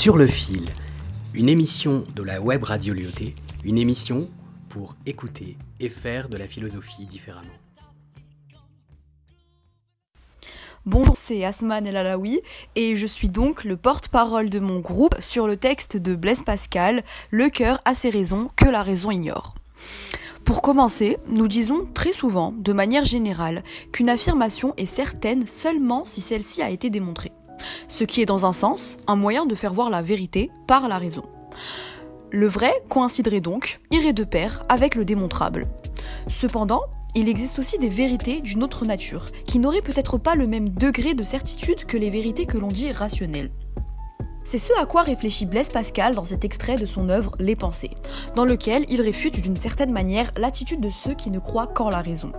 Sur le fil, une émission de la web radio Lyoté, une émission pour écouter et faire de la philosophie différemment. Bonjour, c'est Asman El Alaoui et je suis donc le porte-parole de mon groupe sur le texte de Blaise Pascal, Le cœur a ses raisons que la raison ignore. Pour commencer, nous disons très souvent, de manière générale, qu'une affirmation est certaine seulement si celle-ci a été démontrée. Ce qui est dans un sens un moyen de faire voir la vérité par la raison. Le vrai coïnciderait donc, irait de pair avec le démontrable. Cependant, il existe aussi des vérités d'une autre nature, qui n'auraient peut-être pas le même degré de certitude que les vérités que l'on dit rationnelles. C'est ce à quoi réfléchit Blaise Pascal dans cet extrait de son œuvre Les Pensées, dans lequel il réfute d'une certaine manière l'attitude de ceux qui ne croient qu'en la raison.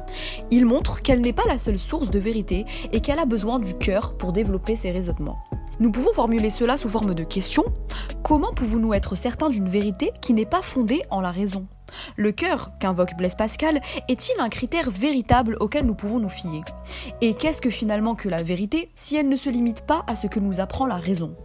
Il montre qu'elle n'est pas la seule source de vérité et qu'elle a besoin du cœur pour développer ses raisonnements. Nous pouvons formuler cela sous forme de question. Comment pouvons-nous être certains d'une vérité qui n'est pas fondée en la raison? Le cœur, qu'invoque Blaise Pascal, est-il un critère véritable auquel nous pouvons nous fier? Et qu'est-ce que finalement que la vérité si elle ne se limite pas à ce que nous apprend la raison?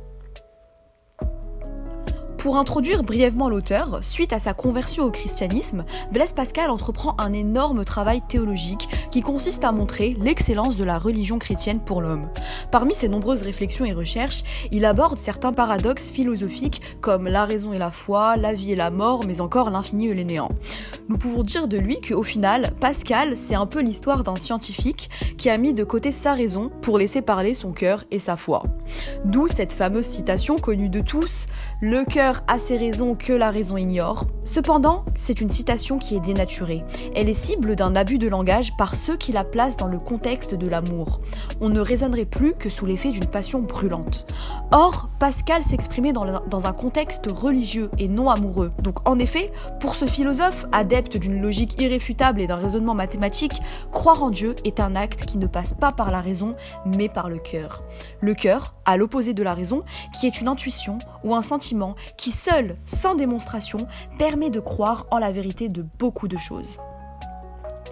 Pour introduire brièvement l'auteur, suite à sa conversion au christianisme, Blaise Pascal entreprend un énorme travail théologique qui consiste à montrer l'excellence de la religion chrétienne pour l'homme. Parmi ses nombreuses réflexions et recherches, il aborde certains paradoxes philosophiques comme la raison et la foi, la vie et la mort, mais encore l'infini et les néants. Nous pouvons dire de lui qu'au final, Pascal, c'est un peu l'histoire d'un scientifique qui a mis de côté sa raison pour laisser parler son cœur et sa foi. D'où cette fameuse citation connue de tous Le cœur a ses raisons que la raison ignore. Cependant, c'est une citation qui est dénaturée. Elle est cible d'un abus de langage par ceux qui la placent dans le contexte de l'amour. On ne raisonnerait plus que sous l'effet d'une passion brûlante. Or, Pascal s'exprimait dans, un contexte religieux et non amoureux. Donc, en effet, pour ce philosophe, adepte d'une logique irréfutable et d'un raisonnement mathématique, croire en Dieu est un acte qui ne passe pas par la raison, mais par le cœur. Le cœur, à l'opposé de la raison, qui est une intuition ou un sentiment qui seul, sans démonstration, permet de croire en la vérité de beaucoup de choses.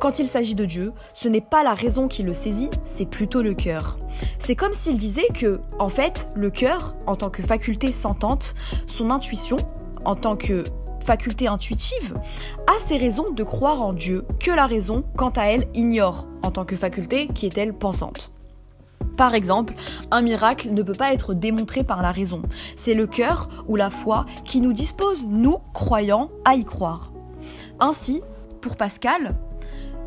Quand il s'agit de Dieu, ce n'est pas la raison qui le saisit, c'est plutôt le cœur. C'est comme s'il disait que, en fait, le cœur, en tant que faculté sentante, son intuition, en tant que faculté intuitive, a ses raisons de croire en Dieu que la raison, quant à elle, ignore, en tant que faculté qui est elle pensante. Par exemple, un miracle ne peut pas être démontré par la raison. C'est le cœur ou la foi qui nous dispose, nous, croyants, à y croire. Ainsi, pour Pascal,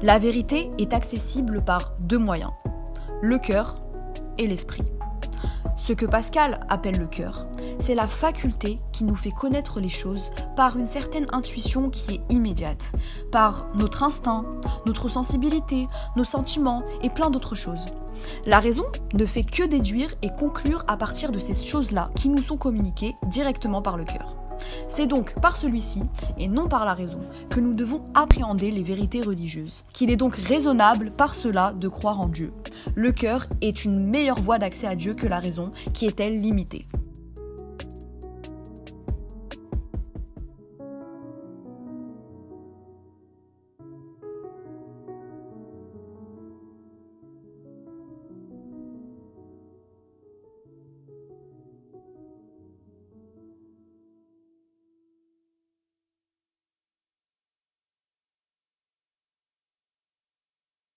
la vérité est accessible par deux moyens, le cœur et l'esprit. Ce que Pascal appelle le cœur, c'est la faculté qui nous fait connaître les choses par une certaine intuition qui est immédiate, par notre instinct, notre sensibilité, nos sentiments et plein d'autres choses. La raison ne fait que déduire et conclure à partir de ces choses-là qui nous sont communiquées directement par le cœur. C'est donc par celui-ci, et non par la raison, que nous devons appréhender les vérités religieuses, qu'il est donc raisonnable par cela de croire en Dieu. Le cœur est une meilleure voie d'accès à Dieu que la raison, qui est elle limitée.